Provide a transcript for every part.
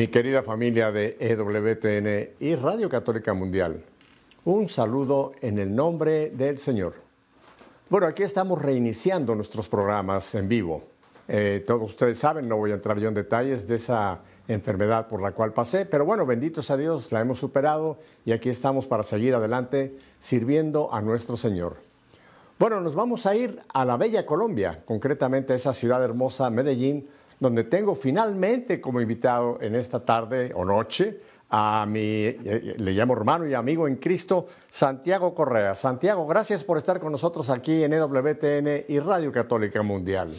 Mi querida familia de EWTN y Radio Católica Mundial, un saludo en el nombre del Señor. Bueno, aquí estamos reiniciando nuestros programas en vivo. Eh, todos ustedes saben, no voy a entrar yo en detalles de esa enfermedad por la cual pasé, pero bueno, benditos a Dios, la hemos superado y aquí estamos para seguir adelante sirviendo a nuestro Señor. Bueno, nos vamos a ir a la bella Colombia, concretamente a esa ciudad hermosa, Medellín, donde tengo finalmente como invitado en esta tarde o noche a mi, eh, le llamo hermano y amigo en Cristo, Santiago Correa. Santiago, gracias por estar con nosotros aquí en EWTN y Radio Católica Mundial.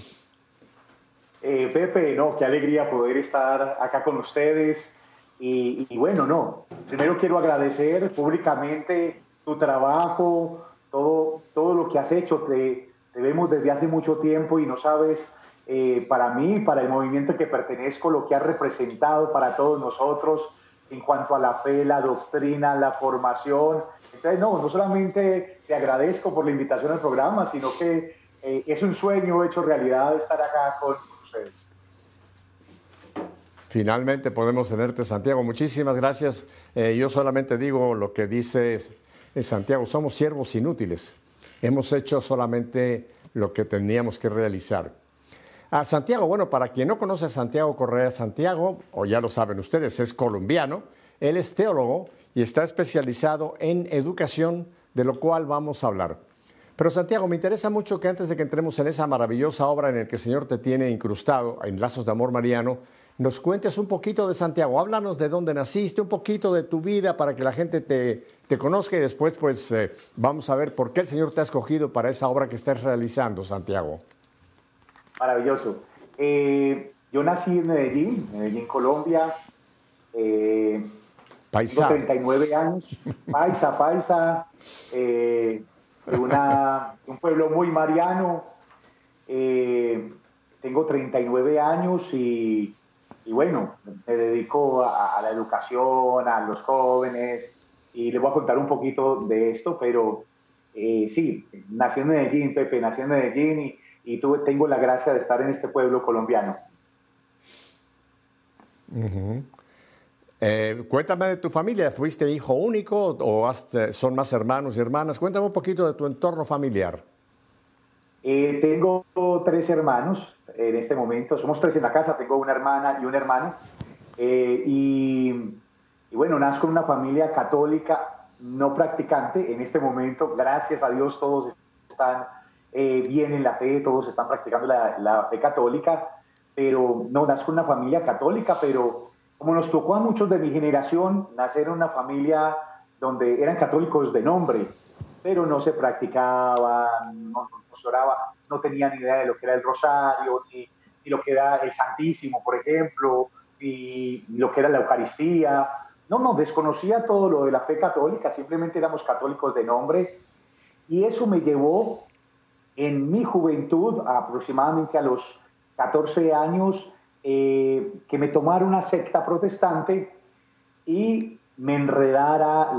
Eh, Pepe, no, qué alegría poder estar acá con ustedes. Y, bueno, no, primero quiero agradecer públicamente tu trabajo, todo, todo lo que has hecho. Te, te vemos desde hace mucho tiempo y no sabes eh, para mí, para el movimiento que pertenezco, lo que ha representado para todos nosotros en cuanto a la fe, la doctrina, la formación. Entonces, no, no solamente te agradezco por la invitación al programa, sino que eh, es un sueño hecho realidad estar acá con ustedes. Finalmente podemos tenerte, Santiago. Muchísimas gracias. Eh, yo solamente digo lo que dice Santiago, somos siervos inútiles. Hemos hecho solamente lo que teníamos que realizar. A Santiago, bueno, para quien no conoce a Santiago Correa, Santiago, o ya lo saben ustedes, es colombiano, él es teólogo y está especializado en educación, de lo cual vamos a hablar. Pero Santiago, me interesa mucho que antes de que entremos en esa maravillosa obra en la que el Señor te tiene incrustado en Lazos de Amor Mariano, nos cuentes un poquito de Santiago. Háblanos de dónde naciste, un poquito de tu vida para que la gente te, conozca y después pues eh, vamos a ver por qué el Señor te ha escogido para esa obra que estás realizando, Santiago. Maravilloso. Eh, yo nací en Medellín, Medellín, Colombia. Eh, paisa. Tengo 39 años. Paisa, paisa. Eh, de, un pueblo muy mariano. tengo 39 años y, bueno, me dedico a, la educación, a los jóvenes. Y les voy a contar un poquito de esto, pero sí, nací en Medellín, Pepe, nací en Medellín y y tuve, tengo la gracia de estar en este pueblo colombiano. Eh, cuéntame de tu familia, ¿fuiste hijo único o eh, son más hermanos y hermanas? Cuéntame un poquito de tu entorno familiar. Eh, tengo tres hermanos en este momento, somos tres en la casa, tengo una hermana y un hermano. Y, y, bueno, nazco en una familia católica no practicante en este momento, gracias a Dios todos están eh, bien en la fe, todos están practicando la, fe católica, pero no, nazco en una familia católica, pero como nos tocó a muchos de mi generación nacer en una familia donde eran católicos de nombre, pero no se practicaba, no, se oraba, no tenían idea de lo que era el rosario, ni, lo que era el Santísimo, por ejemplo, ni, ni lo que era la Eucaristía. No, no, desconocía todo lo de la fe católica, simplemente éramos católicos de nombre. Y eso me llevó en mi juventud, aproximadamente a los 14 años, eh, que me tomara una secta protestante y me enredara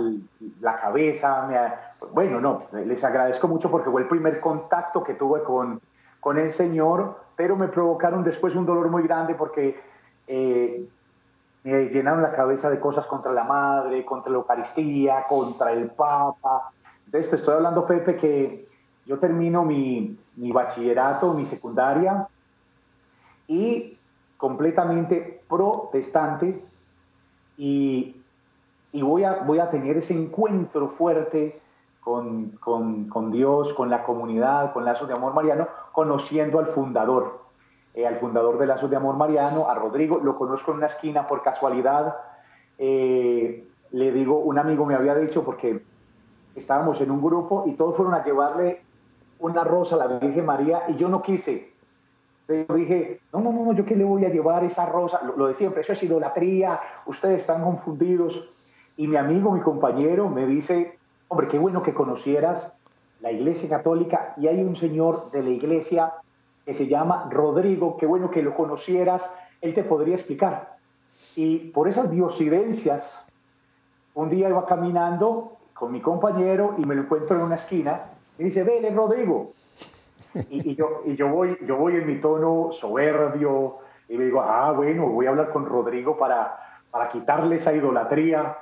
la cabeza. bueno, no, les agradezco mucho porque fue el primer contacto que tuve con, con el Señor, pero me provocaron después un dolor muy grande porque eh, me llenaron la cabeza de cosas contra la madre, contra la Eucaristía, contra el Papa. Te estoy hablando, Pepe, que yo termino mi, mi bachillerato, mi secundaria, y completamente protestante, y, y voy, a, voy a tener ese encuentro fuerte con, con, con, Dios, con la comunidad, con Lazos de Amor Mariano, conociendo al fundador, eh, al fundador de Lazos de Amor Mariano, a Rodrigo, lo conozco en una esquina por casualidad, eh, le digo, un amigo me había dicho, porque estábamos en un grupo y todos fueron a llevarle una rosa a la Virgen María y yo no quise. Yo dije, no, no, no, yo qué le voy a llevar esa rosa, lo, de siempre, eso es idolatría, ustedes están confundidos. Y mi amigo, mi compañero me dice, hombre, qué bueno que conocieras la Iglesia Católica y hay un señor de la Iglesia que se llama Rodrigo, qué bueno que lo conocieras, él te podría explicar. Y por esas diosidencias, un día iba caminando con mi compañero y me lo encuentro en una esquina y dice, vele, Rodrigo. Y, yo, y yo, voy, yo voy en mi tono soberbio y me digo, ah, bueno, voy a hablar con Rodrigo para, para quitarle esa idolatría.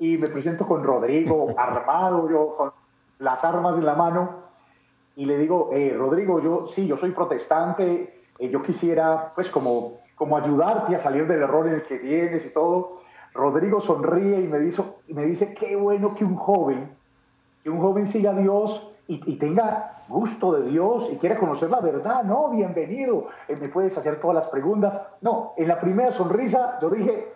Y me presento con Rodrigo, armado, yo con las armas en la mano, y le digo, eh, Rodrigo, yo sí, yo soy protestante, eh, yo quisiera pues como, como ayudarte a salir del error en el que tienes y todo. Rodrigo sonríe y me dice, y me dice qué bueno que un joven, que un joven siga a Dios y, tenga gusto de Dios y quiera conocer la verdad, no, bienvenido, eh, me puedes hacer todas las preguntas. No, en la primera sonrisa yo dije,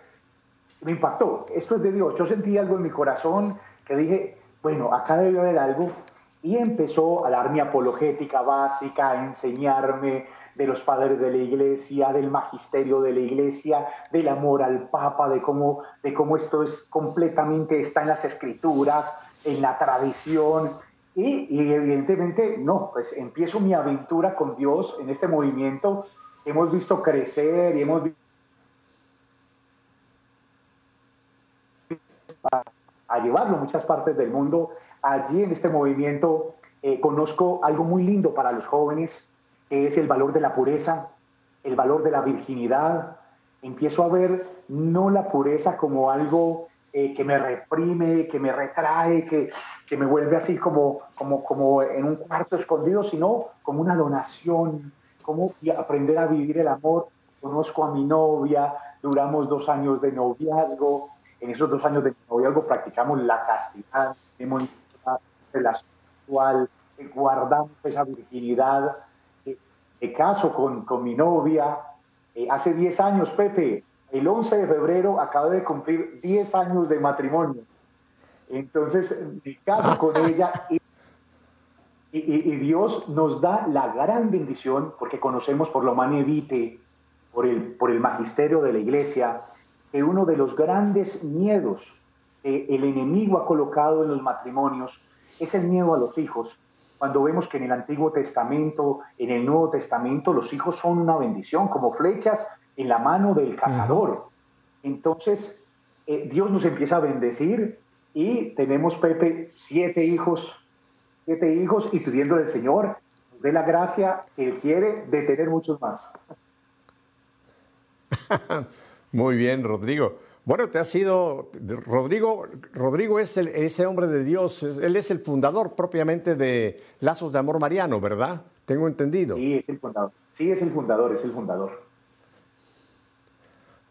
me impactó, esto es de Dios, yo sentí algo en mi corazón que dije, bueno, acá debe haber algo y empezó a dar mi apologética básica, a enseñarme de los padres de la iglesia, del magisterio de la iglesia, del amor al Papa, de cómo, de cómo esto es completamente, está en las escrituras, en la tradición. Y, y evidentemente, no, pues empiezo mi aventura con Dios en este movimiento. Hemos visto crecer y hemos visto a llevarlo a muchas partes del mundo allí en este movimiento eh, conozco algo muy lindo para los jóvenes, que es el valor de la pureza, el valor de la virginidad. Empiezo a ver no la pureza como algo eh, que me reprime, que me retrae, que, que me vuelve así como, como, como en un cuarto escondido, sino como una donación, como aprender a vivir el amor. Conozco a mi novia, duramos dos años de noviazgo, en esos dos años de noviazgo practicamos la castidad, hemos relación sexual, guardamos esa virginidad. de caso con, con, mi novia eh, hace 10 años, Pepe. El 11 de febrero acabé de cumplir 10 años de matrimonio. Entonces, me caso con ella y, y, Dios nos da la gran bendición, porque conocemos por lo manevite, por el, por el magisterio de la iglesia, que uno de los grandes miedos que el enemigo ha colocado en los matrimonios es el miedo a los hijos. Cuando vemos que en el Antiguo Testamento, en el Nuevo Testamento, los hijos son una bendición, como flechas en la mano del cazador. Entonces, eh, Dios nos empieza a bendecir y tenemos, Pepe, siete hijos, siete hijos y pidiendo al Señor de la gracia que Él quiere de tener muchos más. Muy bien, Rodrigo. Bueno, te ha sido, Rodrigo, Rodrigo es el, ese hombre de Dios, él es el fundador propiamente de Lazos de Amor Mariano, ¿verdad? Tengo entendido. Sí, es el fundador, sí, es el fundador, es el fundador.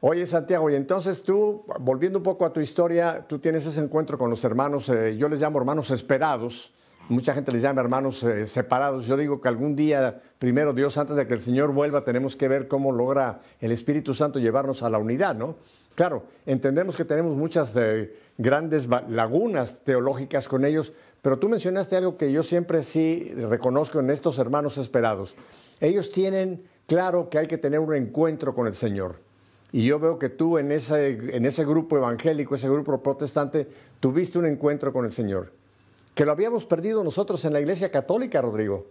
Oye, Santiago, y entonces tú, volviendo un poco a tu historia, tú tienes ese encuentro con los hermanos, eh, yo les llamo hermanos esperados, mucha gente les llama hermanos eh, separados, yo digo que algún día, primero Dios, antes de que el Señor vuelva, tenemos que ver cómo logra el Espíritu Santo llevarnos a la unidad, ¿no? Claro, entendemos que tenemos muchas eh, grandes lagunas teológicas con ellos, pero tú mencionaste algo que yo siempre sí reconozco en estos hermanos esperados. Ellos tienen claro que hay que tener un encuentro con el Señor. Y yo veo que tú en ese, en ese grupo evangélico, ese grupo protestante, tuviste un encuentro con el Señor. Que lo habíamos perdido nosotros en la Iglesia Católica, Rodrigo.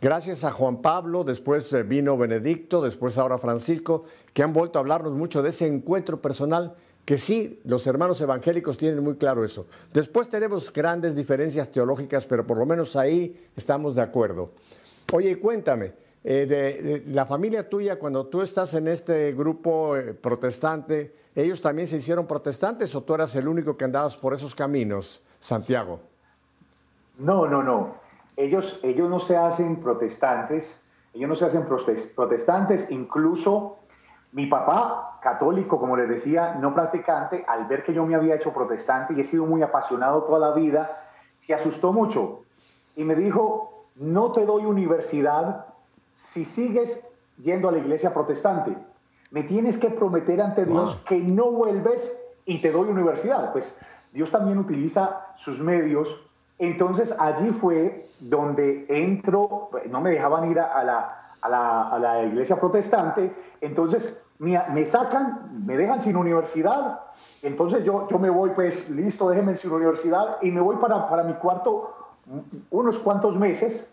Gracias a Juan Pablo, después vino Benedicto, después ahora Francisco, que han vuelto a hablarnos mucho de ese encuentro personal que sí, los hermanos evangélicos tienen muy claro eso. Después tenemos grandes diferencias teológicas, pero por lo menos ahí estamos de acuerdo. Oye, cuéntame, eh, de, la familia tuya, cuando tú estás en este grupo eh, protestante, ¿ellos también se hicieron protestantes o tú eras el único que andabas por esos caminos, Santiago? No, no, no. Ellos, ellos no se hacen protestantes, ellos no se hacen protestantes, incluso mi papá, católico, como les decía, no practicante, al ver que yo me había hecho protestante y he sido muy apasionado toda la vida, se asustó mucho y me dijo, no te doy universidad si sigues yendo a la iglesia protestante. Me tienes que prometer ante Dios que no vuelves y te doy universidad. Pues Dios también utiliza sus medios entonces allí fue donde entro, no me dejaban ir a la, iglesia protestante, entonces me, sacan, me dejan sin universidad, entonces yo, yo me voy pues listo, déjenme sin universidad y me voy para, para mi cuarto unos cuantos meses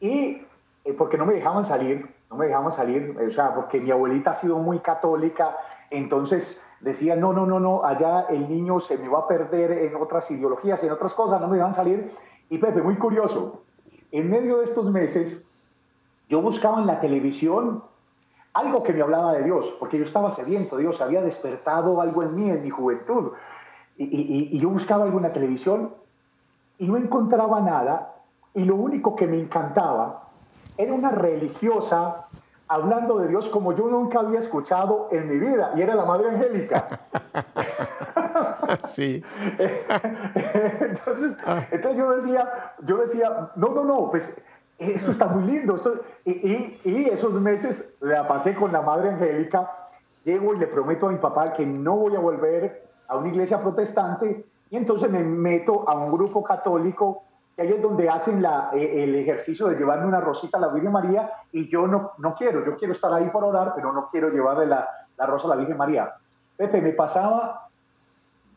y eh, porque no me dejaban salir, no me dejaban salir, o sea, porque mi abuelita ha sido muy católica, entonces decía, no, no, no, no, allá el niño se me va a perder en otras ideologías, en otras cosas, no me a salir. Y Pepe, muy curioso, en medio de estos meses, yo buscaba en la televisión algo que me hablaba de Dios, porque yo estaba sediento, Dios había despertado algo en mí, en mi juventud. Y, yo buscaba alguna televisión y no encontraba nada, y lo único que me encantaba era una religiosa hablando de Dios como yo nunca había escuchado en mi vida, y era la Madre Angélica. sí. entonces, entonces yo decía, yo decía, no, no, no, pues esto está muy lindo. y, esos meses la pasé con la Madre Angélica. Llego y le prometo a mi papá que no voy a volver a una iglesia protestante. Y entonces me meto a un grupo católico, que ahí es donde hacen la, eh, el ejercicio de llevarme una rosita a la Virgen María. Y yo no, no quiero, yo quiero estar ahí por orar, pero no quiero llevarle la, la rosa a la Virgen María. Pepe, me pasaba,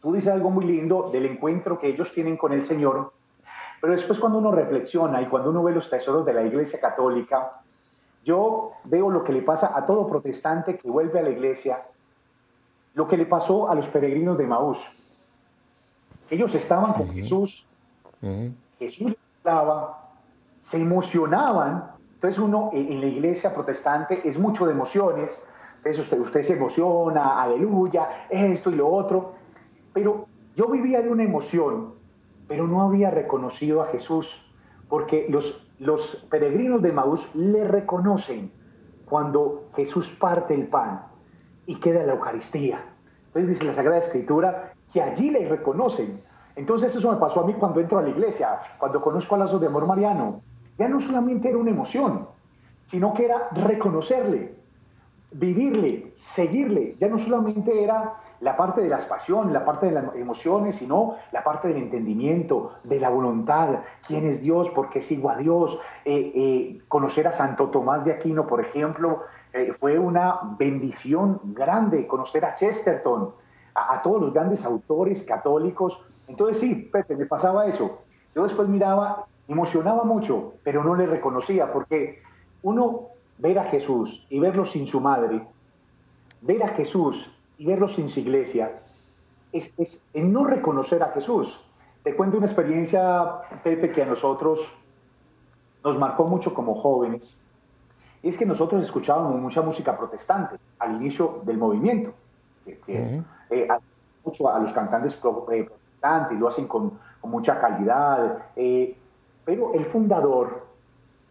tú dices algo muy lindo del encuentro que ellos tienen con el Señor pero después cuando uno reflexiona y cuando uno ve los tesoros de la Iglesia Católica, yo veo lo que le pasa a todo protestante que vuelve a la iglesia, lo que le pasó a los peregrinos de Maús. Ellos estaban con Jesús, Jesús hablaba, se emocionaban. Entonces uno en la iglesia protestante es mucho de emociones, entonces usted, usted se emociona, aleluya, esto y lo otro. Pero yo vivía de una emoción pero no había reconocido a Jesús, porque los, los peregrinos de Maús le reconocen cuando Jesús parte el pan y queda la Eucaristía. Entonces dice la Sagrada Escritura que allí le reconocen. Entonces eso me pasó a mí cuando entro a la iglesia, cuando conozco a Lazos de Amor Mariano. Ya no solamente era una emoción, sino que era reconocerle, vivirle, seguirle. Ya no solamente era la parte de las pasiones, la parte de las emociones, sino la parte del entendimiento, de la voluntad, quién es Dios, por qué sigo a Dios. Eh, eh, conocer a Santo Tomás de Aquino, por ejemplo, eh, fue una bendición grande, conocer a Chesterton, a, todos los grandes autores católicos. Entonces sí, Pepe, me pasaba eso. Yo después miraba, emocionaba mucho, pero no le reconocía, porque uno ver a Jesús y verlo sin su madre, ver a Jesús y verlo sin su iglesia, es, es no reconocer a Jesús. Te cuento una experiencia, Pepe, que a nosotros nos marcó mucho como jóvenes. Y es que nosotros escuchábamos mucha música protestante al inicio del movimiento. Que, eh, mucho a los cantantes eh, y lo hacen con, con mucha calidad. Eh, pero el fundador,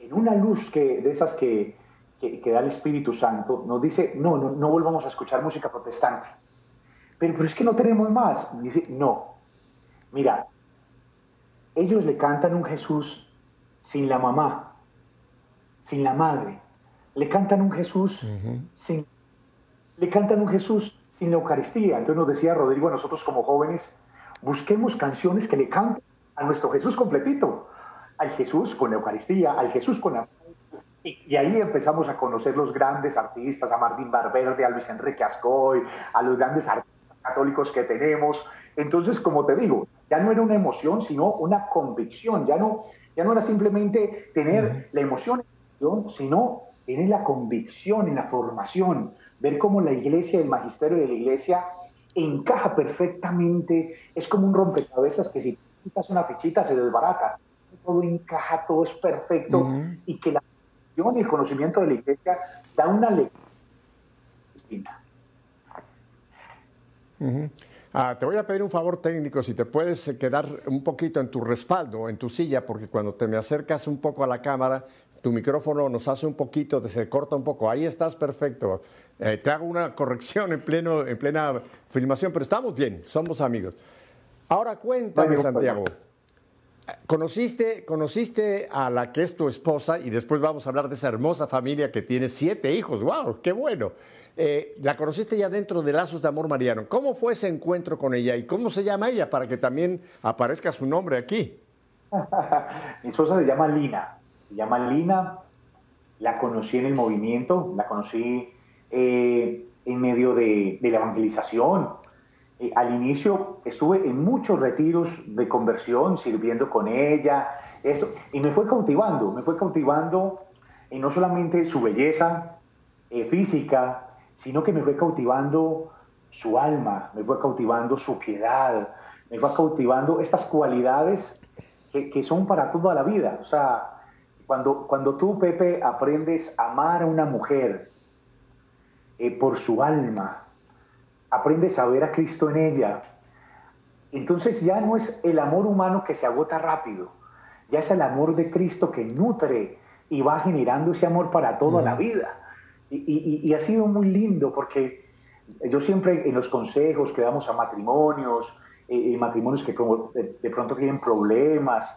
en una luz que, de esas que, que, da el Espíritu Santo, nos dice, no, no, no volvamos a escuchar música protestante. Pero, pero es que no tenemos más. Dice, no. Mira, ellos le cantan un Jesús sin la mamá, sin la madre. Le cantan un Jesús sin... Le cantan un Jesús sin la Eucaristía. Entonces nos decía Rodrigo a nosotros como jóvenes, busquemos canciones que le canten a nuestro Jesús completito. Al Jesús con la Eucaristía, al Jesús con la y, ahí empezamos a conocer los grandes artistas, a Martín Barberde, a Luis Enrique Ascoy, a los grandes artistas católicos que tenemos. Entonces, como te digo, ya no era una emoción, sino una convicción. Ya no, ya no era simplemente tener la emoción, sino tener la convicción en la formación, ver cómo la iglesia, el magisterio de la iglesia encaja perfectamente. Es como un rompecabezas que si quitas una fichita se desbarata. Todo encaja, todo es perfecto y que la y el conocimiento de la iglesia da una lectura distinta. Ah, te voy a pedir un favor técnico, si te puedes quedar un poquito en tu respaldo, en tu silla, porque cuando te me acercas un poco a la cámara, tu micrófono nos hace un poquito, se corta un poco. Ahí estás perfecto. Eh, te hago una corrección en, pleno, en plena filmación, pero estamos bien, somos amigos. Ahora cuéntame, Santiago. Conociste, conociste a la que es tu esposa y después vamos a hablar de esa hermosa familia que tiene siete hijos. ¡Wow! ¡Qué bueno! Eh, la conociste ya dentro de Lazos de Amor Mariano. ¿Cómo fue ese encuentro con ella y cómo se llama ella para que también aparezca su nombre aquí? Mi esposa se llama Lina. Se llama Lina. La conocí en el movimiento, la conocí eh, en medio de, de la evangelización eh, al inicio estuve en muchos retiros de conversión, sirviendo con ella, esto, y me fue cautivando, me fue cautivando y no solamente su belleza eh, física, sino que me fue cautivando su alma, me fue cautivando su piedad, me fue cautivando estas cualidades que, que son para toda la vida. O sea, cuando, cuando tú, Pepe, aprendes a amar a una mujer, eh, por su alma, aprendes a ver a Cristo en ella. Entonces ya no es el amor humano que se agota rápido, ya es el amor de Cristo que nutre y va generando ese amor para toda la vida. Y, ha sido muy lindo porque yo siempre en los consejos que damos a matrimonios, eh, matrimonios que de, pronto tienen problemas,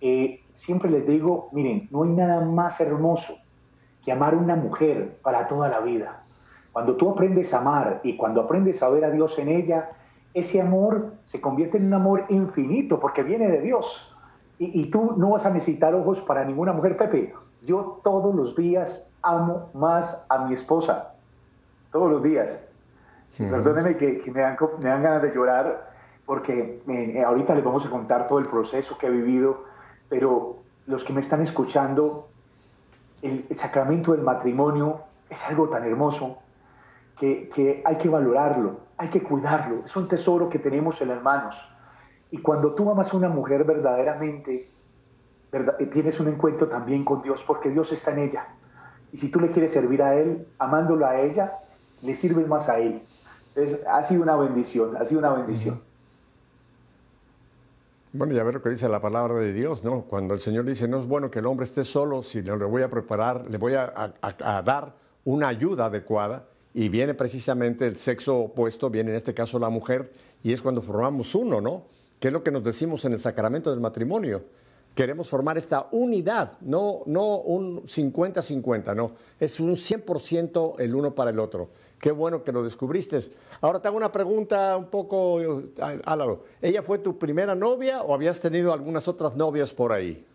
eh, siempre les digo, miren, no hay nada más hermoso que amar a una mujer para toda la vida. Cuando tú aprendes a amar y cuando aprendes a ver a Dios en ella, ese amor se convierte en un amor infinito porque viene de Dios. Y, y tú no vas a necesitar ojos para ninguna mujer, Pepe. Yo todos los días amo más a mi esposa. Todos los días. Perdónenme que, me, dan, ganas de llorar porque eh, ahorita les vamos a contar todo el proceso que he vivido, pero los que me están escuchando, el, sacramento del matrimonio es algo tan hermoso que, hay que valorarlo, hay que cuidarlo. Es un tesoro que tenemos en las manos. Y cuando tú amas a una mujer verdaderamente, tienes un encuentro también con Dios, porque Dios está en ella. Y si tú le quieres servir a Él, amándolo a ella, le sirves más a Él. Entonces, ha sido una bendición, ha sido una bendición. Bueno, ya ver lo que dice la palabra de Dios, ¿no? Cuando el Señor dice, no es bueno que el hombre esté solo, sino le voy a preparar, le voy a dar una ayuda adecuada, y viene precisamente el sexo opuesto, viene en este caso la mujer, y es cuando formamos uno, ¿no? Que es lo que nos decimos en el sacramento del matrimonio queremos formar esta unidad, no, no un 50-50, no, es un 100% el uno para el otro. Qué bueno que lo descubriste. Ahora te hago una pregunta un poco, Álvaro. ¿Ella fue tu primera novia o habías tenido algunas otras novias por ahí?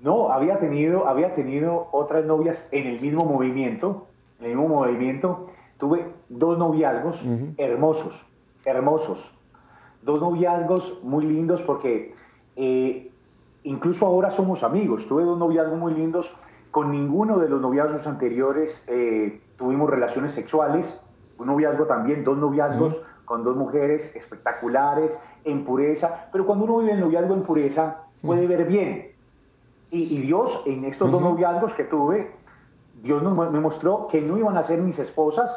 No, había tenido, había tenido otras novias en el mismo movimiento, en el mismo movimiento. Tuve dos noviazgos hermosos, hermosos. Dos noviazgos muy lindos porque eh, incluso ahora somos amigos. Tuve dos noviazgos muy lindos. Con ninguno de los noviazgos anteriores eh, tuvimos relaciones sexuales. Un noviazgo también, dos noviazgos con dos mujeres espectaculares, en pureza. Pero cuando uno vive el noviazgo en pureza, puede ver bien. Y, Dios, en estos dos noviazgos que tuve, Dios me mostró que no iban a ser mis esposas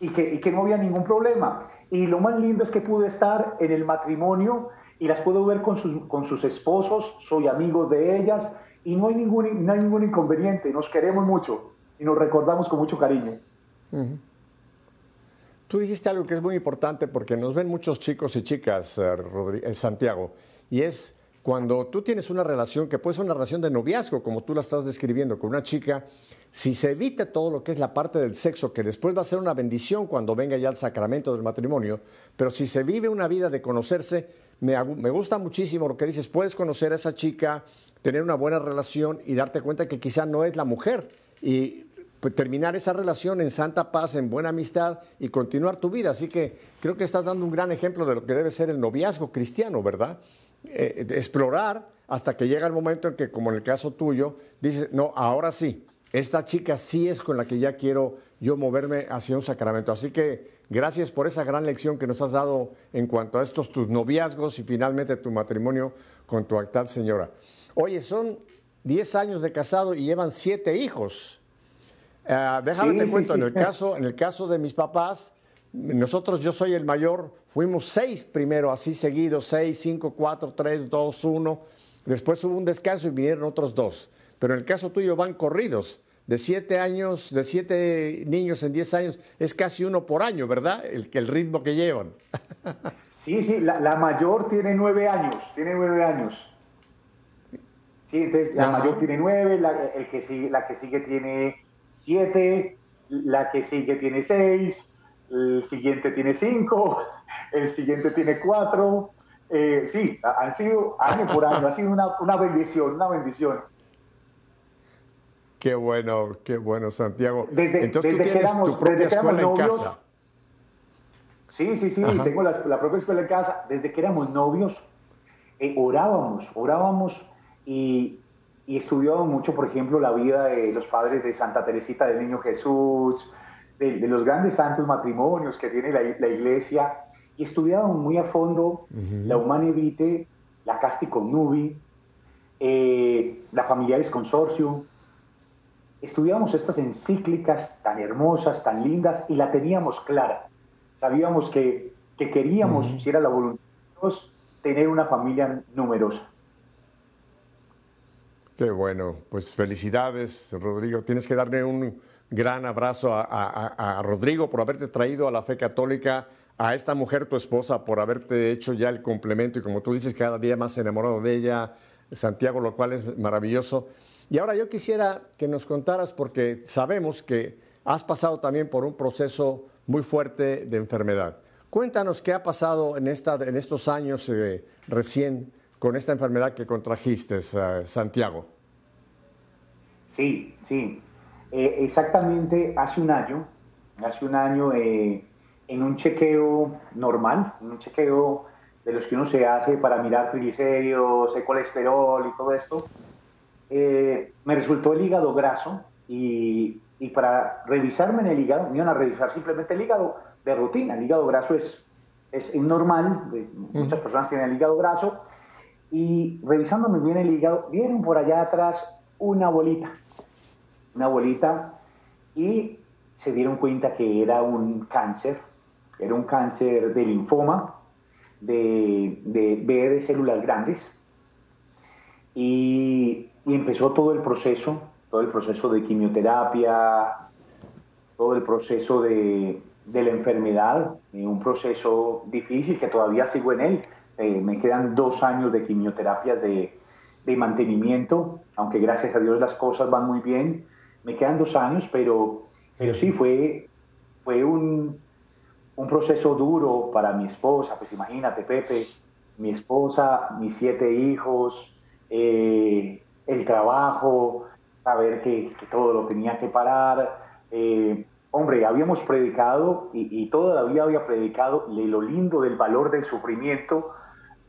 y que, no había ningún problema. Y lo más lindo es que pude estar en el matrimonio y las puedo ver con sus, esposos, soy amigo de ellas y no hay, ningún, no hay inconveniente, nos queremos mucho y nos recordamos con mucho cariño. Tú dijiste algo que es muy importante porque nos ven muchos chicos y chicas, eh, en Santiago, y es cuando tú tienes una relación que puede ser una relación de noviazgo, como tú la estás describiendo, con una chica, si se evita todo lo que es la parte del sexo, que después va a ser una bendición cuando venga ya el sacramento del matrimonio, pero si se vive una vida de conocerse, me, gusta muchísimo lo que dices, puedes conocer a esa chica, tener una buena relación y darte cuenta que quizá no es la mujer y pues, terminar esa relación en santa paz, en buena amistad y continuar tu vida. Así que creo que estás dando un gran ejemplo de lo que debe ser el noviazgo cristiano, ¿verdad? Eh, explorar hasta que llega el momento en que, como en el caso tuyo, dices, no, ahora sí, esta chica sí es con la que ya quiero yo moverme hacia un sacramento. Así que Gracias por esa gran lección que nos has dado en cuanto a estos tus noviazgos y finalmente tu matrimonio con tu actual señora. Oye, son 10 años de casado y llevan 7 hijos. Uh, déjame te cuento, en, el caso, en el caso de mis papás, nosotros, yo soy el mayor, fuimos seis primero, así seguidos, 6, 5, 4, 3, 2, 1. Después hubo un descanso y vinieron otros dos. Pero en el caso tuyo van corridos de siete años, de siete niños en diez años, es casi uno por año, ¿verdad? El, el ritmo que llevan. Sí, sí, la, mayor tiene nueve años, tiene nueve años. Sí, entonces la mayor tiene nueve, la, el que sigue, la que sigue tiene siete, la que sigue tiene seis, el siguiente tiene cinco, el siguiente tiene cuatro. Eh, sí, han sido año por año, ha sido una, una bendición, una bendición. Qué bueno, qué bueno, Santiago. Entonces tú tienes tu propia escuela en casa. Sí, sí, sí, tengo la, propia escuela en casa. Desde que éramos novios, eh, orábamos, orábamos y, y, estudiábamos mucho, por ejemplo, la vida de los padres de Santa Teresita del Niño Jesús, de, los grandes santos matrimonios que tiene la, iglesia, y estudiábamos muy a fondo la Humane Vitae, la Casti Connubi, eh, la Familiares Consorcio, estudiábamos estas encíclicas tan hermosas, tan lindas, y la teníamos clara. Sabíamos que, que queríamos, si era la voluntad de Dios, tener una familia numerosa. Qué bueno, pues felicidades, Rodrigo. Tienes que darle un gran abrazo a, a, Rodrigo por haberte traído a la fe católica, a esta mujer, tu esposa, por haberte hecho ya el complemento y como tú dices, cada día más enamorado de ella, Santiago, lo cual es maravilloso. Y ahora yo quisiera que nos contaras, porque sabemos que has pasado también por un proceso muy fuerte de enfermedad. Cuéntanos qué ha pasado en, esta, en estos años eh, recién con esta enfermedad que contrajiste, eh, Santiago. Sí, sí. Eh, exactamente hace un año, hace un año en un chequeo normal, en un chequeo de los que uno se hace para mirar triglicéridos, el colesterol y todo esto, me resultó el hígado graso y, y, para revisarme en el hígado, me iban a revisar simplemente el hígado de rutina. El hígado graso es, es normal, muchas personas tienen el hígado graso, y revisándome bien el hígado, vieron por allá atrás una bolita, una bolita, y se dieron cuenta que era un cáncer, era un cáncer de linfoma, de, de B de células grandes, y, y empezó todo el proceso, todo el proceso de quimioterapia, todo el proceso de, de la enfermedad, un proceso difícil que todavía sigo en él. Eh, me quedan dos años de quimioterapia de, de, mantenimiento, aunque gracias a Dios las cosas van muy bien. Me quedan dos años, pero, pero sí fue, fue un, un proceso duro para mi esposa. Pues imagínate, Pepe, mi esposa, mis siete hijos, eh, el trabajo, saber que, que, todo lo tenía que parar. Eh, hombre, habíamos predicado y, todavía había predicado lo lindo del valor del sufrimiento,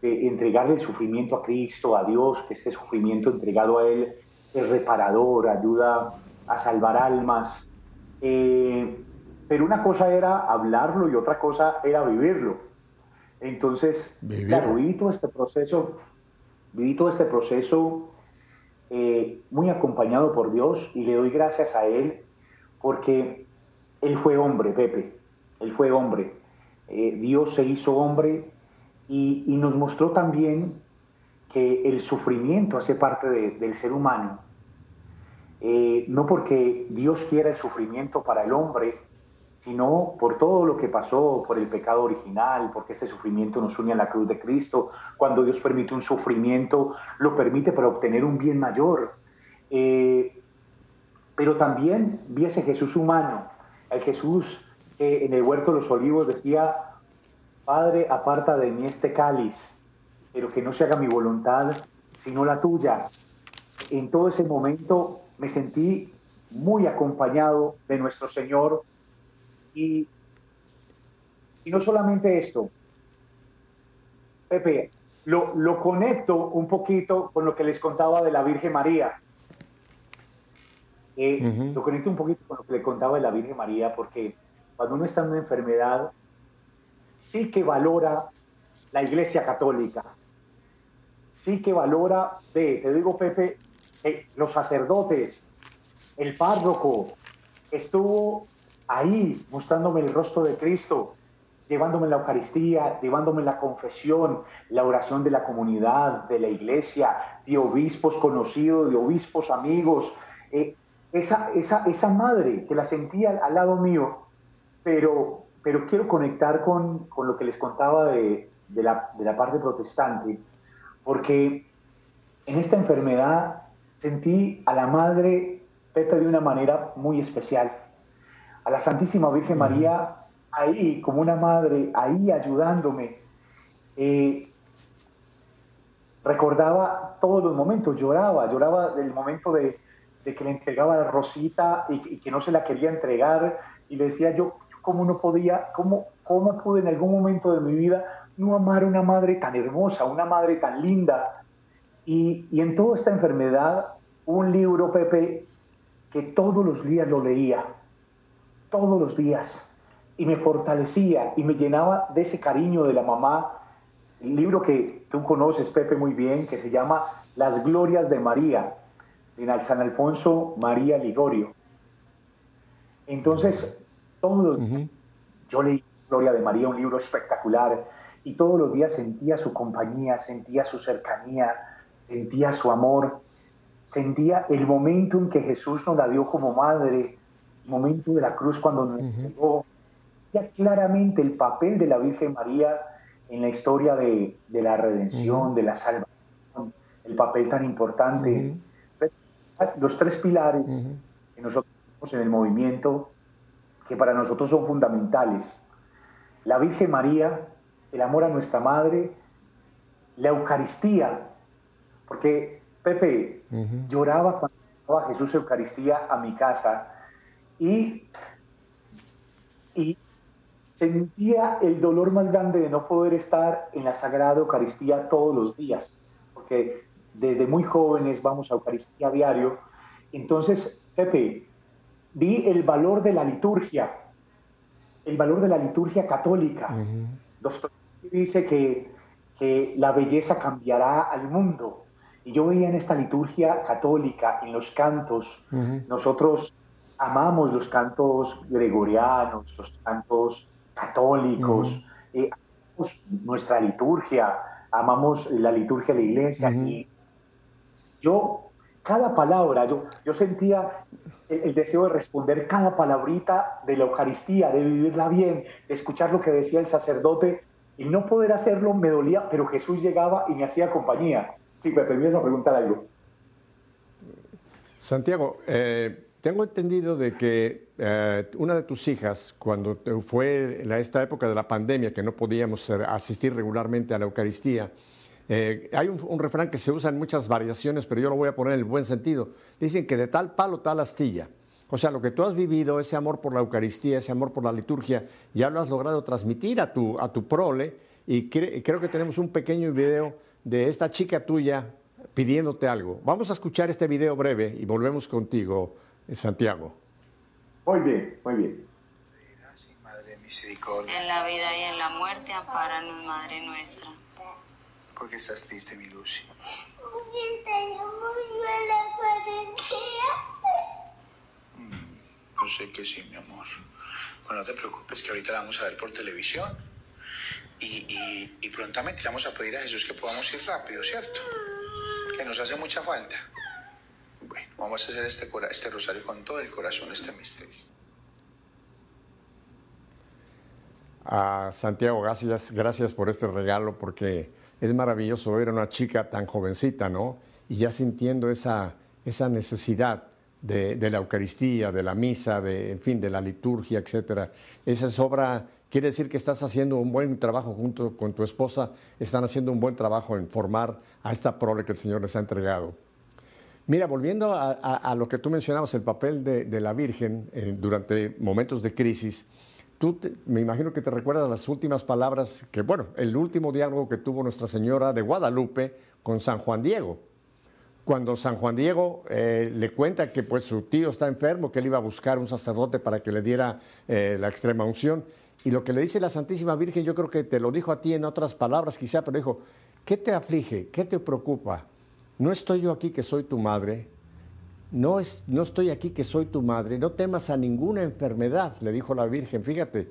de entregarle el sufrimiento a Cristo, a Dios, que este sufrimiento entregado a Él es reparador, ayuda a salvar almas. Eh, pero una cosa era hablarlo y otra cosa era vivirlo. Entonces, claro, viví todo este proceso, viví todo este proceso eh, muy acompañado por Dios y le doy gracias a Él porque él fue hombre, Pepe, Él fue hombre. Eh, Dios se hizo hombre y, nos mostró también que el sufrimiento hace parte del ser humano. Eh, no porque Dios quiera el sufrimiento para el hombre, sino por todo lo que pasó, por el pecado original, porque ese sufrimiento nos une a la cruz de Cristo. Cuando Dios permite un sufrimiento, lo permite para obtener un bien mayor. Eh, pero también vi ese Jesús humano, al Jesús que en el huerto de los olivos decía, Padre, aparta de mí este cáliz, pero que no se haga mi voluntad, sino la tuya. En todo ese momento me sentí muy acompañado de nuestro Señor y, y no solamente esto, Pepe, lo, lo conecto un poquito con lo que les contaba de la Virgen María. Eh, Lo conecto un poquito con lo que le contaba de la Virgen María, porque cuando uno está en una enfermedad, sí que valora la Iglesia Católica, sí que valora, de, te digo Pepe, los sacerdotes, el párroco, estuvo ahí mostrándome el rostro de Cristo, llevándome la Eucaristía, llevándome la confesión, la oración de la comunidad, de la iglesia, de obispos conocidos, de obispos amigos. Eh, esa, esa, esa madre que la sentía al, lado mío, pero, pero quiero conectar con, con lo que les contaba de, de, la, de, la, parte protestante, porque en esta enfermedad sentí a la madre Pepe de una manera muy especial, a la Santísima Virgen María ahí como una madre, ahí ayudándome. Eh, recordaba todos los momentos, lloraba, lloraba del momento de, de que le entregaba la Rosita y, que no se la quería entregar y le decía yo, ¿cómo no podía, cómo, cómo pude en algún momento de mi vida no amar a una madre tan hermosa, una madre tan linda? Y, y en toda esta enfermedad, un libro, Pepe, que todos los días lo leía, todos los días, y me fortalecía y me llenaba de ese cariño de la mamá. El libro que tú conoces, Pepe, muy bien, que se llama Las Glorias de María en San Alfonso María Ligorio. Entonces, todos yo leí Gloria de María, un libro espectacular, y todos los días sentía su compañía, sentía su cercanía, sentía su amor, sentía el momento en que Jesús nos la dio como madre, momento de la cruz cuando nos uh ya claramente el papel de la Virgen María en la historia de, la redención, de la salvación, el papel tan importante. Los tres pilares que nosotros tenemos en el movimiento, que para nosotros son fundamentales. La Virgen María, el amor a nuestra Madre, la Eucaristía, porque Pepe lloraba cuando llevaba Jesús Eucaristía a mi casa y, y sentía el dolor más grande de no poder estar en la Sagrada Eucaristía todos los días, porque desde muy jóvenes vamos a Eucaristía diario. Entonces, Pepe, vi el valor de la liturgia, el valor de la liturgia católica. Dostoyevsky dice que, que la belleza cambiará al mundo. Y yo veía en esta liturgia católica, en los cantos, nosotros amamos los cantos gregorianos, los cantos católicos, eh, amamos nuestra liturgia, amamos la liturgia de la iglesia y yo, cada palabra, yo, yo sentía el, deseo de responder cada palabrita de la Eucaristía, de vivirla bien, de escuchar lo que decía el sacerdote y no poder hacerlo me dolía, pero Jesús llegaba y me hacía compañía. Sí, me permites preguntar algo. Santiago, eh, tengo entendido de que eh, una de tus hijas, cuando fue la, esta época de la pandemia, que no podíamos asistir regularmente a la Eucaristía, eh, hay un, refrán que se usa en muchas variaciones, pero yo lo voy a poner en el buen sentido. Dicen que de tal palo, tal astilla. O sea, lo que tú has vivido, ese amor por la Eucaristía, ese amor por la liturgia, ya lo has logrado transmitir a tu, a tu prole. Y creo que tenemos un pequeño video de esta chica tuya pidiéndote algo. Vamos a escuchar este video breve y volvemos contigo, Santiago. Muy bien, muy bien. En la vida y en la muerte, amparanos, Madre nuestra. ¿Por qué estás triste, mi Lucy? Porque muy la cuarentena. Mm, yo sé que sí, mi amor. Bueno, no te preocupes, que ahorita la vamos a ver por televisión. Y, y, y prontamente le vamos a pedir a Jesús que podamos ir rápido, ¿cierto? Que nos hace mucha falta. Vamos a hacer este, este rosario con todo el corazón, este misterio. A Santiago, gracias, gracias por este regalo, porque es maravilloso ver a una chica tan jovencita, ¿no? Y ya sintiendo esa, esa necesidad de, la Eucaristía, de la misa, de, en fin, de la liturgia, etcétera. Esa es obra, quiere decir que estás haciendo un buen trabajo junto con tu esposa, están haciendo un buen trabajo en formar a esta prole que el Señor les ha entregado. Mira, volviendo a, lo que tú mencionabas, el papel de, la Virgen eh, durante momentos de crisis, Tú me imagino que te recuerdas las últimas palabras que, bueno, el último diálogo que tuvo Nuestra Señora de Guadalupe con San Juan Diego. Cuando San Juan Diego eh, le cuenta que pues su tío está enfermo, que él iba a buscar un sacerdote para que le diera eh, la extrema unción. Y lo que le dice la Santísima Virgen, yo creo que te lo dijo a ti en otras palabras quizá, pero dijo, ¿qué te aflige? ¿Qué te preocupa? ¿No estoy yo aquí que soy tu madre? no, es, no estoy aquí que soy tu madre, no temas a ninguna enfermedad, le dijo la Virgen, fíjate.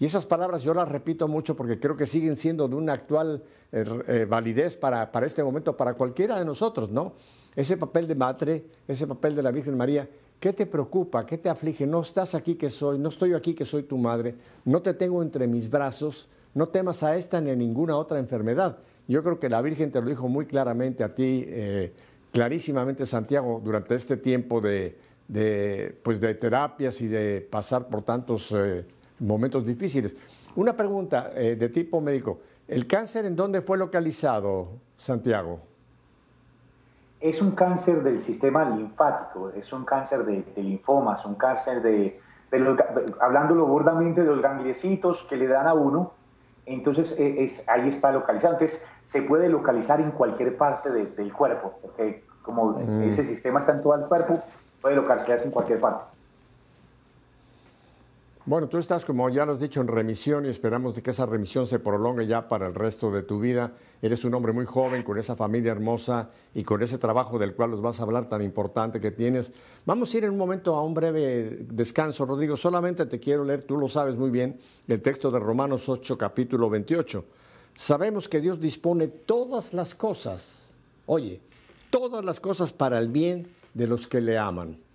Y esas palabras yo las repito mucho porque creo que siguen siendo de una actual eh, eh, validez para, para este momento, para cualquiera de nosotros, ¿no? Ese papel de madre, ese papel de la Virgen María, ¿qué te preocupa? ¿Qué te aflige? No estás aquí que soy, no estoy aquí que soy tu madre, no te tengo entre mis brazos, no temas a esta ni a ninguna otra enfermedad. Yo creo que la Virgen te lo dijo muy claramente a ti, eh, clarísimamente Santiago durante este tiempo de, pues de terapias y de pasar por tantos eh, momentos difíciles. Una pregunta eh, de tipo médico. ¿El cáncer en dónde fue localizado, Santiago? Es un cáncer del sistema linfático, es un cáncer de, linfomas, un cáncer de, hablándolo burdamente, de los gangliecitos que le dan a uno, entonces e, es, ahí está localizado. Entonces se puede localizar en cualquier parte del cuerpo, porque como mm. ese sistema está en todo el cuerpo, puede localizarse en cualquier parte. Bueno, tú estás, como ya lo has dicho, en remisión y esperamos de que esa remisión se prolongue ya para el resto de tu vida. Eres un hombre muy joven, con esa familia hermosa y con ese trabajo del cual nos vas a hablar tan importante que tienes. Vamos a ir en un momento a un breve descanso, Rodrigo. Solamente te quiero leer, tú lo sabes muy bien, el texto de Romanos 8, capítulo 28. Sabemos que Dios dispone todas las cosas, oye, todas las cosas para el bien de los que le aman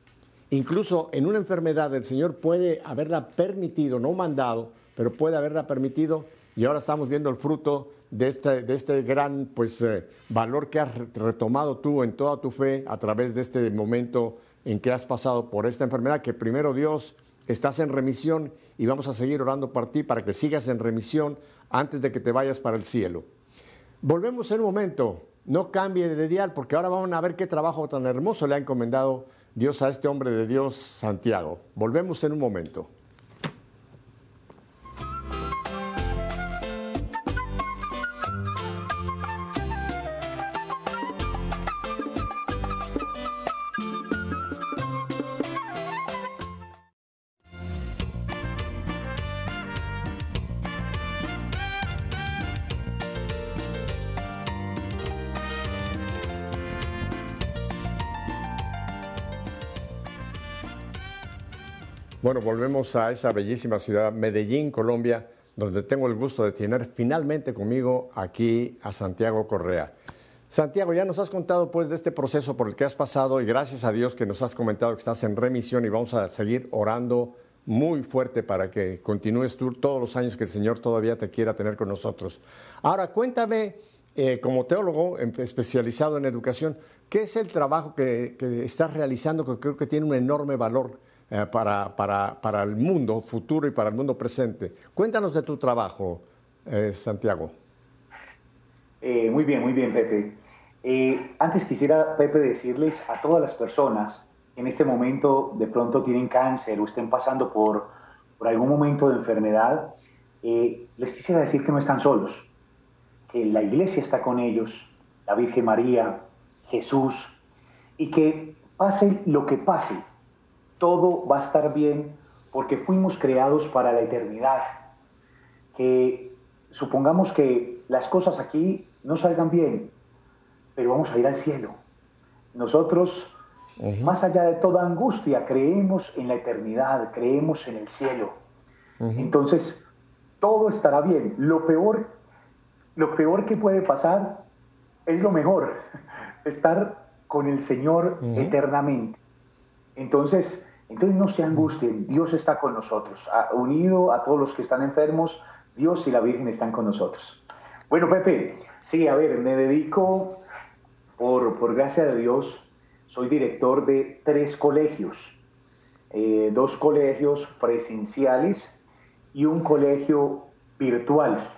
Incluso en una enfermedad el Señor puede haberla permitido, no mandado, pero puede haberla permitido y ahora estamos viendo el fruto de este, este gran pues, eh, valor que has retomado tú en toda tu fe a través de este momento en que has pasado por esta enfermedad, que primero Dios, estás en remisión y vamos a seguir orando por ti para que sigas en remisión antes de que te vayas para el cielo. Volvemos en un momento, no cambie de dial porque ahora vamos a ver qué trabajo tan hermoso le ha encomendado Dios a este hombre de Dios, Santiago. Volvemos en un momento. Bueno, volvemos a esa bellísima ciudad, Medellín, Colombia, donde tengo el gusto de tener finalmente conmigo aquí a Santiago Correa. Santiago, ya nos has contado pues de este proceso por el que has pasado y gracias a Dios que nos has comentado que estás en remisión y vamos a seguir orando muy fuerte para que continúes tú todos los años que el Señor todavía te quiera tener con nosotros. Ahora, cuéntame, eh, como teólogo especializado en educación, ¿qué es el trabajo que, que estás realizando que creo que tiene un enorme valor? Eh, para, para, para, el mundo futuro y para el mundo presente. Cuéntanos de tu trabajo, eh, Santiago. Eh, muy bien, muy bien, Pepe. antes quisiera, Pepe, decirles a todas las personas que en este momento de pronto tienen cáncer o estén pasando por, por algún momento de enfermedad, les quisiera decir que no están solos, que la iglesia está con ellos, la Virgen María, Jesús, y que pase lo que pase, todo va a estar bien porque fuimos creados para la eternidad. Que supongamos que las cosas aquí no salgan bien, pero vamos a ir al cielo. Nosotros, más allá de toda angustia, creemos en la eternidad, creemos en el cielo. Entonces, todo estará bien. Lo peor, lo peor que puede pasar es lo mejor, estar con el Señor eternamente. Entonces, entonces no se angustien, Dios está con nosotros, unido a todos los que están enfermos, Dios y la Virgen están con nosotros. Bueno, Pepe, sí, a ver, me dedico, por, por gracia de Dios, soy director de tres colegios, eh, dos colegios presenciales y un colegio virtual.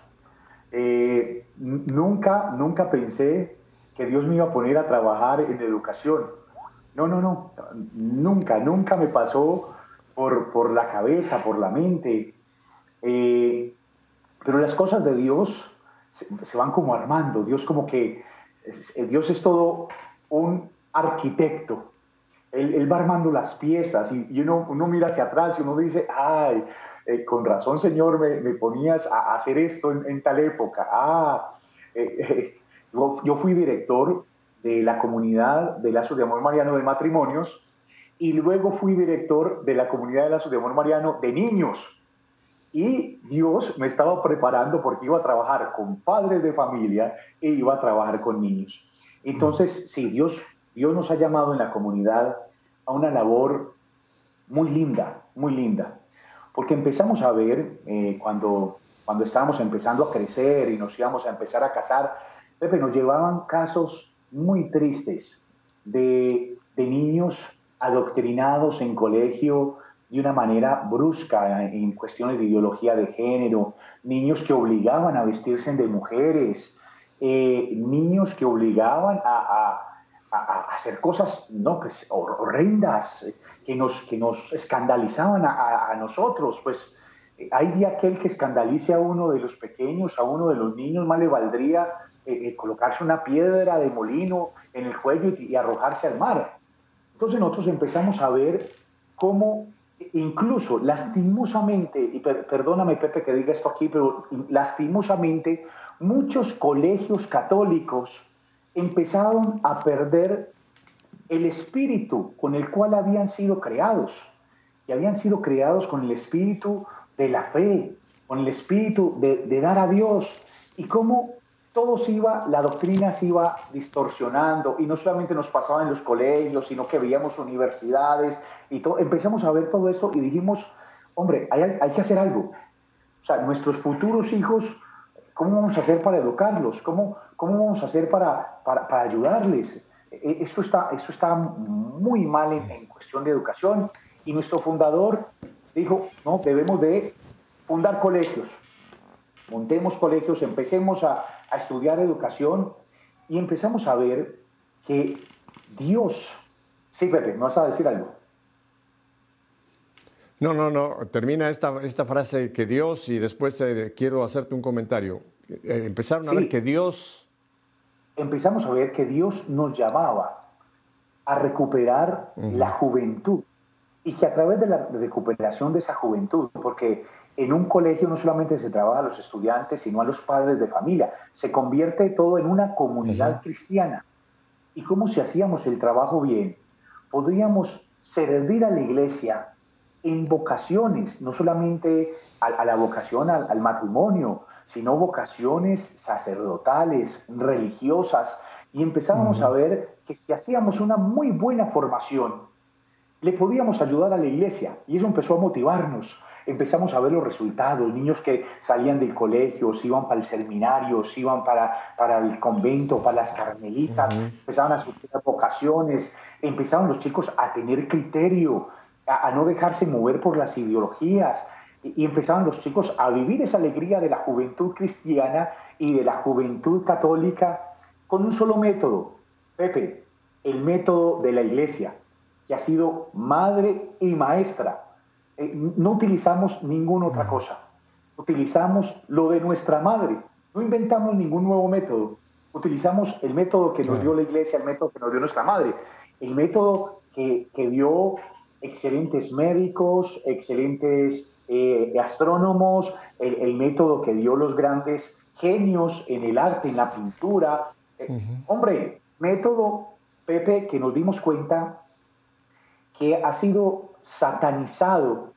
Eh, nunca, nunca pensé que Dios me iba a poner a trabajar en educación no, no, no, nunca, nunca me pasó por, la cabeza, por la mente. Eh, pero las cosas de Dios se, van como armando. Dios como que, Dios es todo un arquitecto. Él, va armando las piezas y, uno, mira hacia atrás y uno dice, ay, eh, con razón Señor me, ponías a hacer esto en, tal época. Ah, eh, yo fui director de la comunidad de lazos de amor mariano de matrimonios y luego fui director de la comunidad de lazos de amor mariano de niños. Y Dios me estaba preparando porque iba a trabajar con padres de familia e iba a trabajar con niños. Entonces, sí, Dios, Dios nos ha llamado en la comunidad a una labor muy linda, muy linda. Porque empezamos a ver, eh, cuando, cuando estábamos empezando a crecer y nos íbamos a empezar a casar, Pepe, nos llevaban casos muy tristes de, niños adoctrinados en colegio de una manera brusca en cuestiones de ideología de género, niños que obligaban a vestirse de mujeres, eh, niños que obligaban a, hacer cosas no, horrendas, que nos, que nos escandalizaban a, nosotros. Pues hay de aquel que escandalice a uno de los pequeños, a uno de los niños, más le valdría eh, eh, colocarse una piedra de molino en el cuello y, arrojarse al mar. Entonces nosotros empezamos a ver cómo incluso lastimosamente, y perdóname Pepe que diga esto aquí, pero lastimosamente muchos colegios católicos empezaron a perder el espíritu con el cual habían sido creados. Y habían sido creados con el espíritu de la fe, con el espíritu de, dar a Dios. Y cómo todo se iba, la doctrina se iba distorsionando. Y no solamente nos pasaba en los colegios, sino que veíamos universidades y todo. Empezamos a ver todo esto y dijimos, hombre, hay, hay que hacer algo. O sea, nuestros futuros hijos, ¿cómo vamos a hacer para educarlos? ¿Cómo, cómo vamos a hacer para, para, para ayudarles? E, esto está, esto está muy mal en, cuestión de educación y nuestro fundador dijo, no, debemos de fundar colegios, montemos colegios, empecemos a, a estudiar educación y empezamos a ver que Dios, sí, Pepe, ¿no vas a decir algo? No, no, no, termina esta, esta frase que Dios y después eh, quiero hacerte un comentario. Eh, empezaron a ver que Dios empezamos a ver que Dios nos llamaba a recuperar la juventud y que a través de la recuperación de esa juventud, porque en un colegio no solamente se trabaja a los estudiantes, sino a los padres de familia, se convierte todo en una comunidad cristiana. ¿Y cómo si hacíamos el trabajo bien? Podríamos servir a la iglesia en vocaciones, no solamente a, la vocación al matrimonio, sino vocaciones sacerdotales, religiosas, y empezábamos a ver que si hacíamos una muy buena formación, le podíamos ayudar a la iglesia, y eso empezó a motivarnos. Empezamos a ver los resultados, niños que salían del colegio, se iban para el seminario, se iban para, para el convento, para las carmelitas, empezaban a sufrir vocaciones, empezaban los chicos a tener criterio, a no dejarse mover por las ideologías, y empezaban los chicos a vivir esa alegría de la juventud cristiana y de la juventud católica con un solo método, Pepe, el método de la iglesia, que ha sido madre y maestra. Eh, no utilizamos ninguna otra cosa, utilizamos lo de nuestra madre, no inventamos ningún nuevo método, utilizamos el método que nos dio la iglesia, el método que nos dio nuestra madre, el método que, que dio excelentes médicos, excelentes eh, astrónomos, el, método que dio los grandes genios en el arte, en la pintura. Eh, hombre, método, Pepe, que nos dimos cuenta que ha sido satanizado,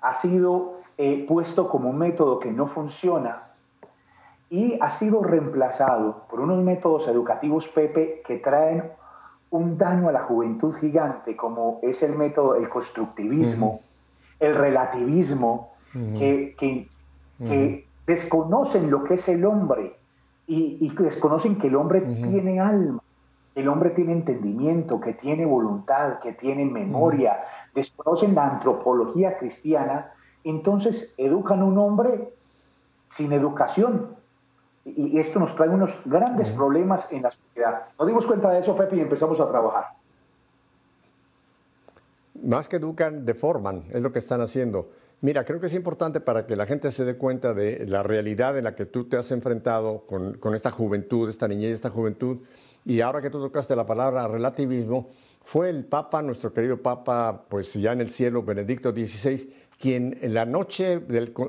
ha sido eh, puesto como un método que no funciona y ha sido reemplazado por unos métodos educativos, Pepe, que traen un daño a la juventud gigante, como es el método, el constructivismo, el relativismo, que, desconocen lo que es el hombre y, desconocen que el hombre tiene alma, que el hombre tiene entendimiento, que tiene voluntad, que tiene memoria, desconocen la antropología cristiana, entonces educan a un hombre sin educación. Y, esto nos trae unos grandes problemas en la sociedad. Nos dimos cuenta de eso, Pepe, y empezamos a trabajar. Más que educan, deforman, es lo que están haciendo. Mira, creo que es importante para que la gente se dé cuenta de la realidad en la que tú te has enfrentado con, esta juventud, esta niñez, esta juventud. Y ahora que tú tocaste la palabra relativismo, fue el Papa, nuestro querido Papa, pues ya en el cielo, Benedicto XVI, quien en la noche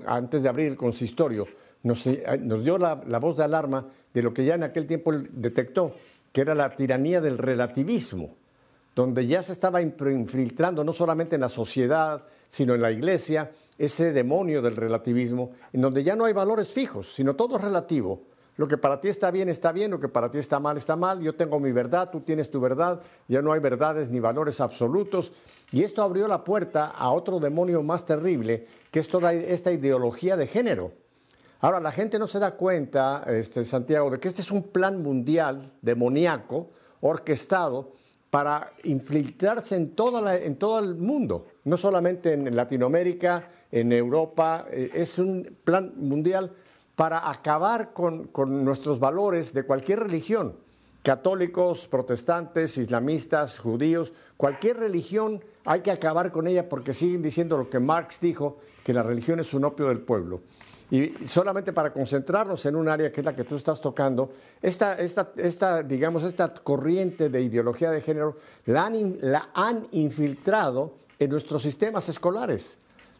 antes de abrir el consistorio nos, eh, dio la, voz de alarma de lo que ya en aquel tiempo detectó, que era la tiranía del relativismo donde ya se estaba infiltrando no solamente en la sociedad, sino en la iglesia, ese demonio del relativismo, en donde ya no hay valores fijos, sino todo es relativo. Lo que para ti está bien está bien, lo que para ti está mal está mal, yo tengo mi verdad, tú tienes tu verdad, ya no hay verdades ni valores absolutos. Y esto abrió la puerta a otro demonio más terrible, que es toda esta ideología de género. Ahora, la gente no se da cuenta, este, Santiago, de que este es un plan mundial demoníaco, orquestado, para infiltrarse en, todo el mundo, no solamente en Latinoamérica, en Europa, eh, es un plan mundial para acabar con, nuestros valores de cualquier religión, católicos, protestantes, islamistas, judíos, cualquier religión hay que acabar con ella porque siguen diciendo lo que Marx dijo, que la religión es un opio del pueblo. Y solamente para concentrarnos en un área que es la que tú estás tocando, esta, esta, esta digamos, esta corriente de ideología de género la han, la han infiltrado en nuestros sistemas escolares,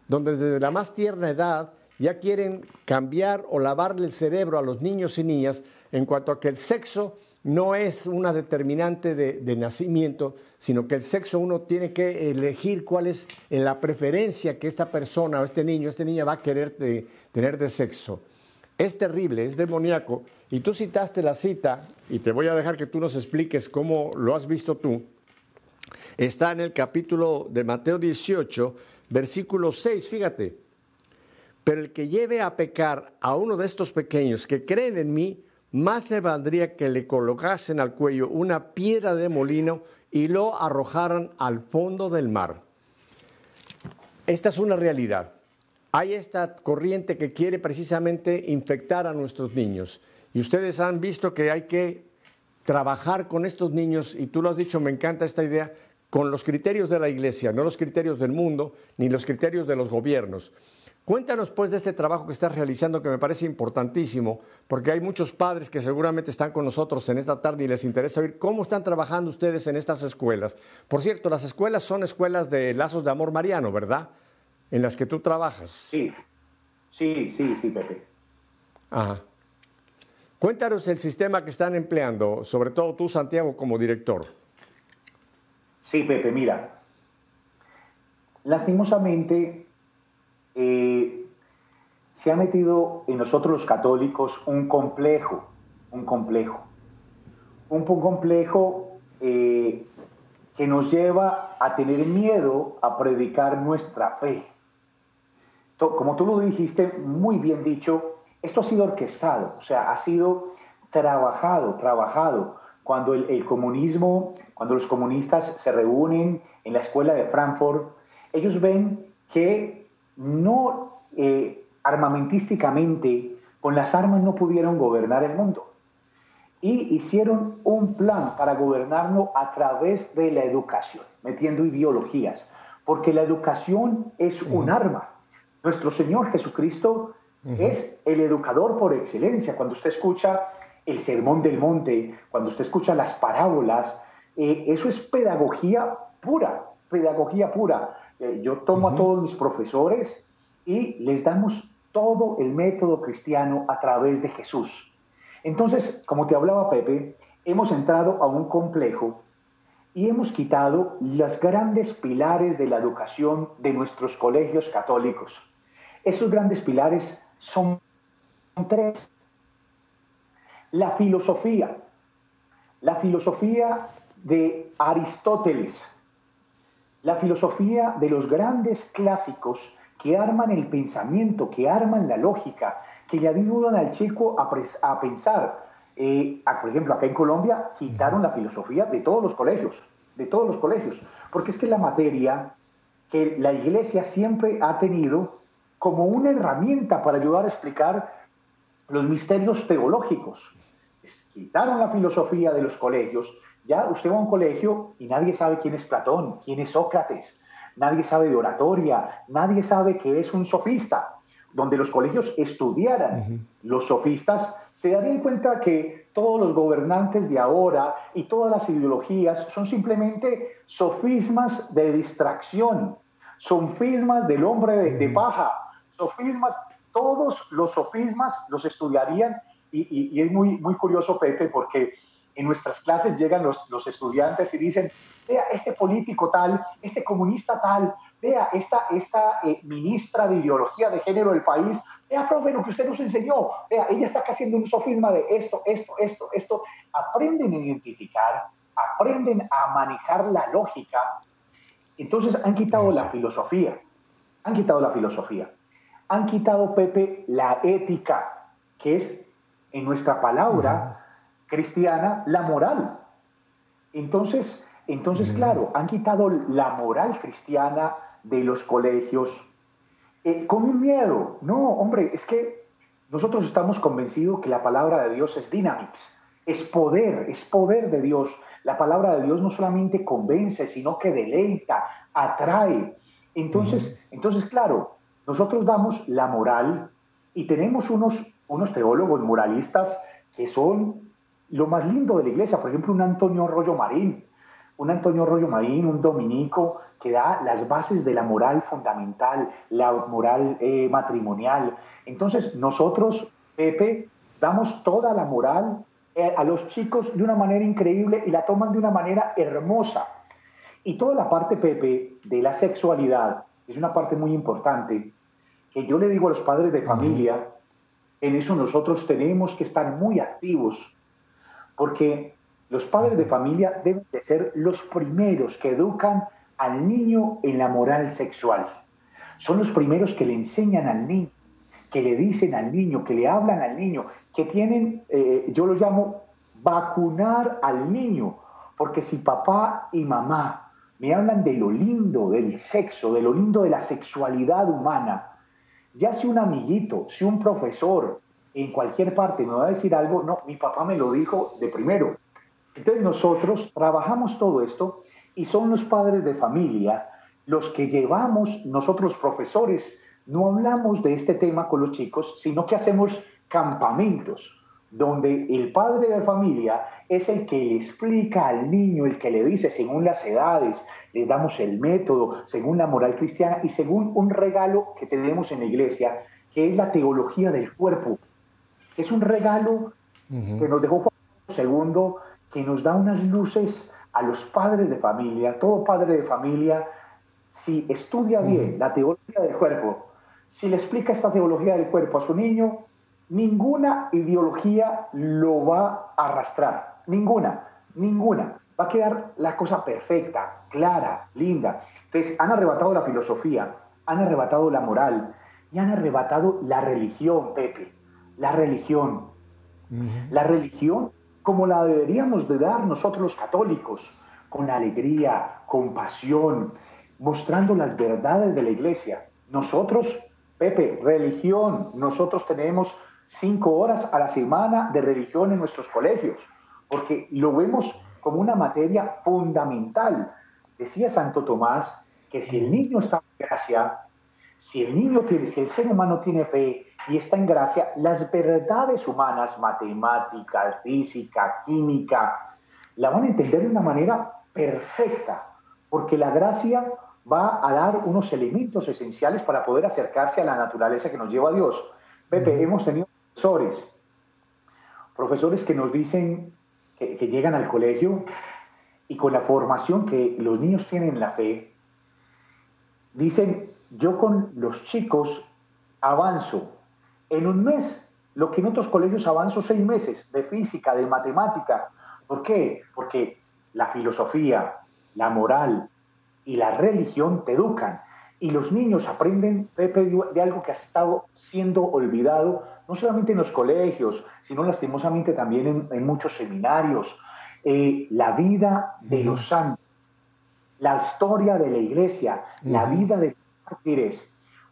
donde desde la más tierna edad ya quieren cambiar o lavarle el cerebro a los niños y niñas en cuanto a que el sexo no es una determinante de, nacimiento, sino que el sexo uno tiene que elegir cuál es la preferencia que esta persona o este niño, esta niña va a querer tener de sexo. Es terrible, es demoníaco. Y tú citaste la cita, y te voy a dejar que tú nos expliques cómo lo has visto tú. Está en el capítulo de Mateo 18, versículo 6, fíjate. Pero el que lleve a pecar a uno de estos pequeños que creen en mí, más le valdría que le colocasen al cuello una piedra de molino y lo arrojaran al fondo del mar. Esta es una realidad. Hay esta corriente que quiere precisamente infectar a nuestros niños. Y ustedes han visto que hay que trabajar con estos niños, y tú lo has dicho, me encanta esta idea, con los criterios de la iglesia, no los criterios del mundo, ni los criterios de los gobiernos. Cuéntanos pues de este trabajo que estás realizando que me parece importantísimo, porque hay muchos padres que seguramente están con nosotros en esta tarde y les interesa oír cómo están trabajando ustedes en estas escuelas. Por cierto, las escuelas son escuelas de lazos de amor mariano, ¿verdad? En las que tú trabajas. Sí, sí, sí, sí, Pepe. Ajá. Cuéntanos el sistema que están empleando, sobre todo tú, Santiago, como director. Sí, Pepe, mira. Lastimosamente, eh, se ha metido en nosotros los católicos un complejo, un complejo, un complejo eh, que nos lleva a tener miedo a predicar nuestra fe. Como tú lo dijiste, muy bien dicho, esto ha sido orquestado, o sea, ha sido trabajado, trabajado. Cuando el comunismo, cuando los comunistas se reúnen en la escuela de Frankfurt, ellos ven que no eh, armamentísticamente, con las armas no pudieron gobernar el mundo. Y hicieron un plan para gobernarlo a través de la educación, metiendo ideologías, porque la educación es un arma. Nuestro Señor Jesucristo es el educador por excelencia. Cuando usted escucha el sermón del monte, cuando usted escucha las parábolas, eh, eso es pedagogía pura, pedagogía pura. Eh, yo tomo a todos mis profesores y les damos todo el método cristiano a través de Jesús. Entonces, como te hablaba Pepe, hemos entrado a un complejo y hemos quitado los grandes pilares de la educación de nuestros colegios católicos. Esos grandes pilares son tres. La filosofía, la filosofía de Aristóteles, la filosofía de los grandes clásicos que arman el pensamiento, que arman la lógica, que le ayudan al chico a, pensar. Eh, por ejemplo, acá en Colombia quitaron la filosofía de todos los colegios, de todos los colegios, porque es que la materia que la iglesia siempre ha tenido como una herramienta para ayudar a explicar los misterios teológicos. Quitaron la filosofía de los colegios ya usted va a un colegio y nadie sabe quién es Platón, quién es Sócrates, nadie sabe de oratoria, nadie sabe qué es un sofista. Donde los colegios estudiaran los sofistas, se darían cuenta que todos los gobernantes de ahora y todas las ideologías son simplemente sofismas de distracción, sofismas del hombre de, paja, sofismas, todos los sofismas los estudiarían. Y, y es muy, muy curioso, Pepe, porque en nuestras clases llegan los, los estudiantes y dicen, vea, este político tal, este comunista tal, vea, esta, esta eh, ministra de ideología de género del país, vea, profe, lo que usted nos enseñó, vea, ella está haciendo un sofisma de esto, esto, esto, esto. Aprenden a identificar, aprenden a manejar la lógica. Entonces han quitado la filosofía, han quitado la filosofía, han quitado, Pepe, la ética, que es en nuestra palabra cristiana la moral. Entonces, entonces claro, han quitado la moral cristiana de los colegios eh, con un miedo. No, hombre, es que nosotros estamos convencidos que la palabra de Dios es dynamics, es poder, es poder de Dios. La palabra de Dios no solamente convence, sino que deleita, atrae. Entonces, entonces claro, nosotros damos la moral y tenemos unos, unos teólogos moralistas que son lo más lindo de la iglesia, por ejemplo, un Antonio Rollo Marín, un Antonio Rollo Marín, un dominico que da las bases de la moral fundamental, la moral eh, matrimonial. Entonces, nosotros, Pepe, damos toda la moral eh, a los chicos de una manera increíble y la toman de una manera hermosa. Y toda la parte, Pepe, de la sexualidad es una parte muy importante que yo le digo a los padres de familia, en eso nosotros tenemos que estar muy activos, porque los padres de familia deben de ser los primeros que educan al niño en la moral sexual. Son los primeros que le enseñan al niño, que le dicen al niño, que le hablan al niño, que tienen, eh, yo lo llamo, vacunar al niño, porque si papá y mamá me hablan de lo lindo del sexo, de lo lindo de la sexualidad humana, ya si un amiguito, si un profesor en cualquier parte me va a decir algo, no, mi papá me lo dijo de primero. Entonces nosotros trabajamos todo esto y son los padres de familia los que llevamos, nosotros profesores, no hablamos de este tema con los chicos, sino que hacemos campamentos donde el padre de familia es el que le explica al niño, el que le dice según las edades, le damos el método, según la moral cristiana y según un regalo que tenemos en la iglesia, que es la teología del cuerpo. Es un regalo que nos dejó Juan II, que nos da unas luces a los padres de familia, todo padre de familia, si estudia bien la teología del cuerpo, si le explica esta teología del cuerpo a su niño, ninguna ideología lo va a arrastrar, ninguna, ninguna. Va a quedar la cosa perfecta, clara, linda. Entonces, han arrebatado la filosofía, han arrebatado la moral y han arrebatado la religión, Pepe, la religión. La religión como la deberíamos de dar nosotros los católicos, con alegría, con pasión, mostrando las verdades de la iglesia. Nosotros, Pepe, religión, nosotros tenemos cinco horas a la semana de religión en nuestros colegios, porque lo vemos como una materia fundamental. Decía Santo Tomás que si el niño está en gracia, si el niño tiene, si el ser humano tiene fe y está en gracia, las verdades humanas, matemáticas, física, química, la van a entender de una manera perfecta, porque la gracia va a dar unos elementos esenciales para poder acercarse a la naturaleza que nos lleva a Dios. Pepe, hemos tenido profesores, profesores que nos dicen que, llegan al colegio y con la formación que los niños tienen en la fe, dicen, yo con los chicos avanzo en un mes lo que en otros colegios avanzo seis meses de física, de matemática. ¿Por qué? Porque la filosofía, la moral y la religión te educan. Y los niños aprenden, Pepe, de algo que ha estado siendo olvidado no solamente en los colegios, sino lastimosamente también en, muchos seminarios, eh, la vida de los santos, la historia de la iglesia, la vida de mártires.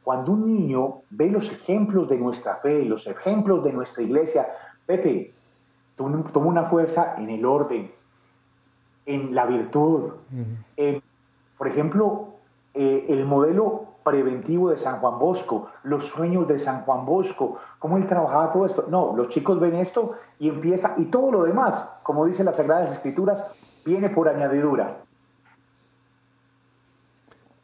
Cuando un niño ve los ejemplos de nuestra fe, los ejemplos de nuestra iglesia, Pepe, toma una fuerza en el orden, en la virtud. por ejemplo, eh, el modelo preventivo de San Juan Bosco, los sueños de San Juan Bosco, cómo él trabajaba todo esto. No, los chicos ven esto y empieza, y todo lo demás, como dicen las Sagradas Escrituras, viene por añadidura.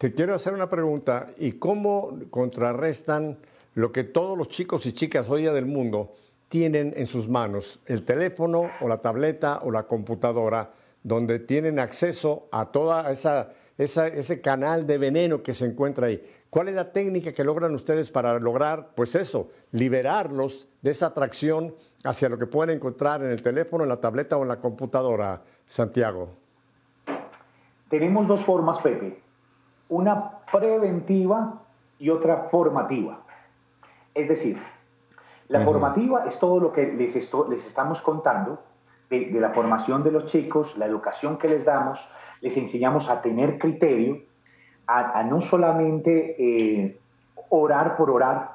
Te quiero hacer una pregunta, ¿y cómo contrarrestan lo que todos los chicos y chicas hoy día del mundo tienen en sus manos, el teléfono o la tableta o la computadora, donde tienen acceso a toda esa ese canal de veneno que se encuentra ahí. ¿Cuál es la técnica que logran ustedes para lograr, pues eso, liberarlos de esa atracción hacia lo que pueden encontrar en el teléfono, en la tableta o en la computadora, Santiago? Tenemos dos formas, Pepe. Una preventiva y otra formativa. Es decir, la formativa es todo lo que les, les estamos contando de, de la formación de los chicos, la educación que les damos, les enseñamos a tener criterio, a, no solamente eh, orar por orar,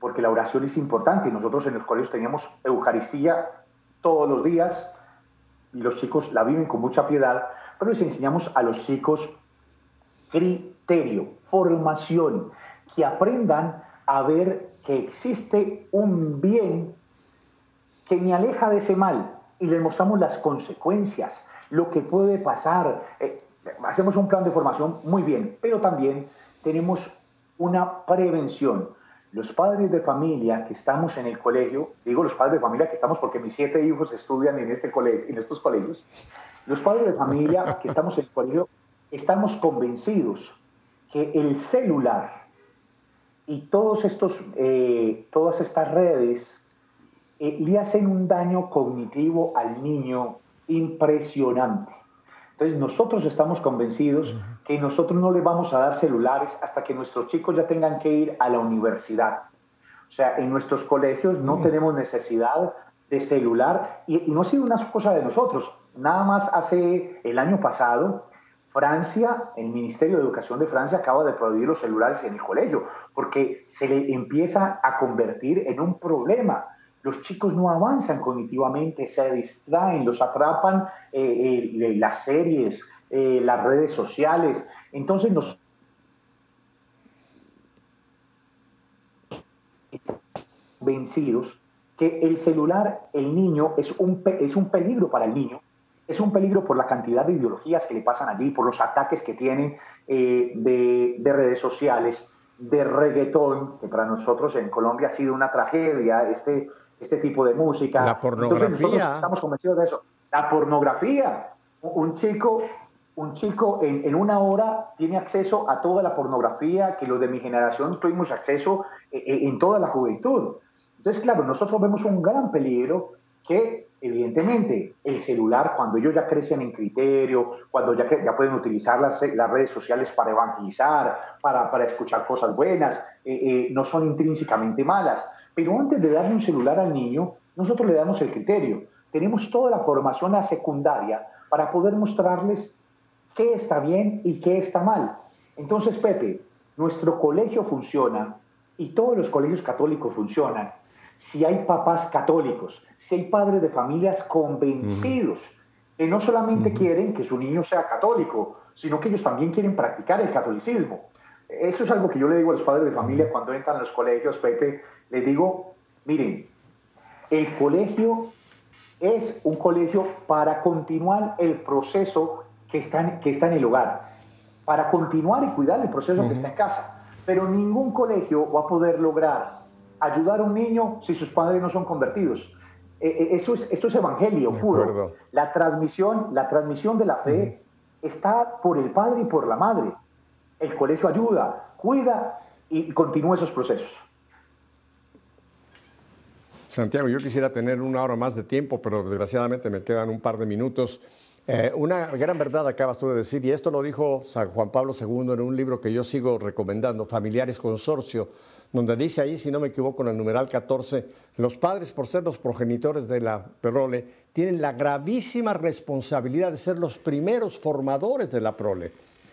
porque la oración es importante. Nosotros en los colegios teníamos Eucaristía todos los días y los chicos la viven con mucha piedad, pero les enseñamos a los chicos criterio, formación, que aprendan a ver que existe un bien que me aleja de ese mal y les mostramos las consecuencias lo que puede pasar. Eh, hacemos un plan de formación muy bien, pero también tenemos una prevención. Los padres de familia que estamos en el colegio, digo los padres de familia que estamos porque mis siete hijos estudian en, este colegio, en estos colegios, los padres de familia que estamos en el colegio estamos convencidos que el celular y todos estos, eh, todas estas redes eh, le hacen un daño cognitivo al niño impresionante. Entonces nosotros estamos convencidos que nosotros no le vamos a dar celulares hasta que nuestros chicos ya tengan que ir a la universidad. O sea, en nuestros colegios no tenemos necesidad de celular y, y no ha sido una cosa de nosotros. Nada más hace el año pasado, Francia, el Ministerio de Educación de Francia acaba de prohibir los celulares en el colegio porque se le empieza a convertir en un problema. Los chicos no avanzan cognitivamente, se distraen, los atrapan eh, eh, las series, eh, las redes sociales. Entonces nos vencidos que el celular, el niño, es un, es un peligro para el niño es un peligro por la cantidad de ideologías que le pasan allí, por los ataques que tienen eh, de, redes sociales, de reggaetón, que para nosotros en Colombia ha sido una tragedia, este, este tipo de música. La pornografía. Entonces nosotros estamos convencidos de eso. La pornografía. Un chico, un chico en, en, una hora tiene acceso a toda la pornografía que los de mi generación tuvimos acceso en, eh, eh, en toda la juventud. Entonces, claro, nosotros vemos un gran peligro que Evidentemente, el celular, cuando ellos ya crecen en criterio, cuando ya, ya pueden utilizar las, las redes sociales para evangelizar, para, para escuchar cosas buenas, eh, eh, no son intrínsecamente malas. Pero antes de darle un celular al niño, nosotros le damos el criterio. Tenemos toda la formación a secundaria para poder mostrarles qué está bien y qué está mal. Entonces, Pepe, nuestro colegio funciona y todos los colegios católicos funcionan si hay papás católicos, si hay padres de familias convencidos que no solamente quieren que su niño sea católico, sino que ellos también quieren practicar el catolicismo. Eso es algo que yo le digo a los padres de familia cuando entran a los colegios, Pepe, les digo, miren, el colegio es un colegio para continuar el proceso que está en, que está en el hogar, para continuar y cuidar el proceso que está en casa. Pero ningún colegio va a poder lograr ayudar a un niño si sus padres no son convertidos. Eh, eh, eso es, esto es evangelio puro. La transmisión, la transmisión de la fe está por el padre y por la madre. El colegio ayuda, cuida y continúa esos procesos. Santiago, yo quisiera tener una hora más de tiempo, pero desgraciadamente me quedan un par de minutos. Eh, una gran verdad acabas tú de decir, y esto lo dijo San Juan Pablo II en un libro que yo sigo recomendando, Familiares Consorcio, donde dice ahí, si no me equivoco, en el numeral 14, los padres, por ser los progenitores de la prole, tienen la gravísima responsabilidad de ser los primeros formadores de la prole.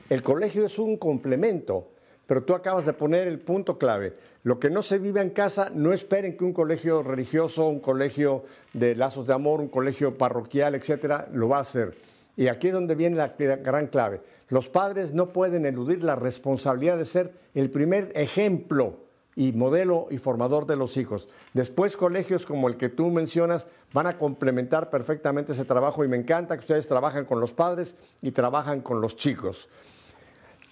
El colegio es un complemento, pero tú acabas de poner el punto clave. Lo que no se vive en casa, no esperen que un colegio religioso, un colegio de lazos de amor, un colegio parroquial, etcétera, lo va a hacer. Y aquí es donde viene la gran clave. Los padres no pueden eludir la responsabilidad de ser el primer ejemplo y modelo y formador de los hijos. Después colegios como el que tú mencionas van a complementar perfectamente ese trabajo y me encanta que ustedes trabajan con los padres y trabajan con los chicos.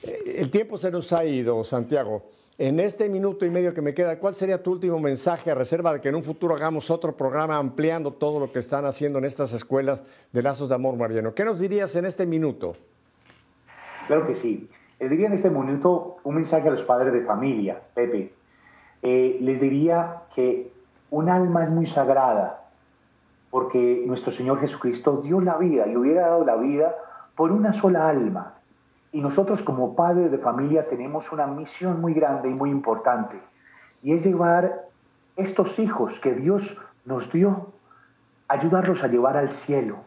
Eh, el tiempo se nos ha ido, Santiago. En este minuto y medio que me queda, ¿cuál sería tu último mensaje a reserva de que en un futuro hagamos otro programa ampliando todo lo que están haciendo en estas escuelas de lazos de amor, Mariano? ¿Qué nos dirías en este minuto? Claro que sí. Les diría en este minuto un mensaje a los padres de familia, Pepe. Eh, les diría que un alma es muy sagrada, porque nuestro Señor Jesucristo dio la vida y hubiera dado la vida por una sola alma. Y nosotros como padres de familia tenemos una misión muy grande y muy importante, y es llevar estos hijos que Dios nos dio, ayudarlos a llevar al cielo.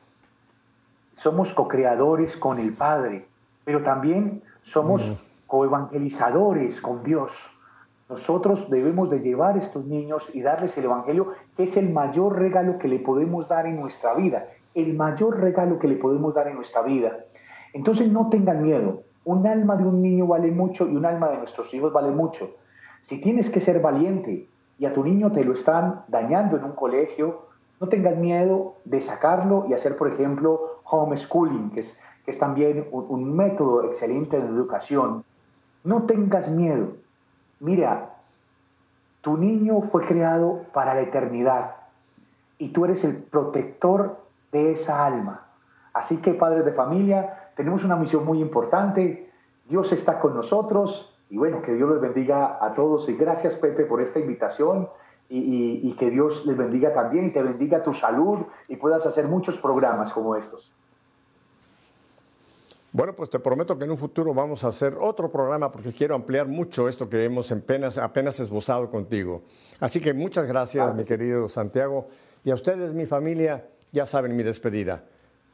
Somos co-creadores con el Padre, pero también somos coevangelizadores con Dios. Nosotros debemos de llevar a estos niños y darles el Evangelio, que es el mayor regalo que le podemos dar en nuestra vida, el mayor regalo que le podemos dar en nuestra vida. Entonces no tengan miedo, un alma de un niño vale mucho y un alma de nuestros hijos vale mucho. Si tienes que ser valiente y a tu niño te lo están dañando en un colegio, No tengas miedo de sacarlo y hacer, por ejemplo, homeschooling, que es, que es también un, un método excelente de educación. No tengas miedo. Mira, tu niño fue creado para la eternidad y tú eres el protector de esa alma. Así que, padres de familia, tenemos una misión muy importante. Dios está con nosotros y bueno, que Dios les bendiga a todos y gracias Pepe por esta invitación y, que Dios les bendiga también y te bendiga tu salud y puedas hacer muchos programas como estos. Bueno, pues te prometo que en un futuro vamos a hacer otro programa porque quiero ampliar mucho esto que hemos apenas, apenas esbozado contigo. Así que muchas gracias, mi querido Santiago. Y a ustedes, mi familia, ya saben mi despedida.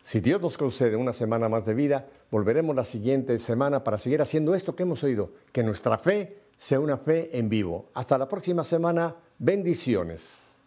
Si Dios nos concede una semana más de vida, volveremos la siguiente semana para seguir haciendo esto que hemos oído, que nuestra fe sea una fe en vivo. Hasta la próxima semana, bendiciones.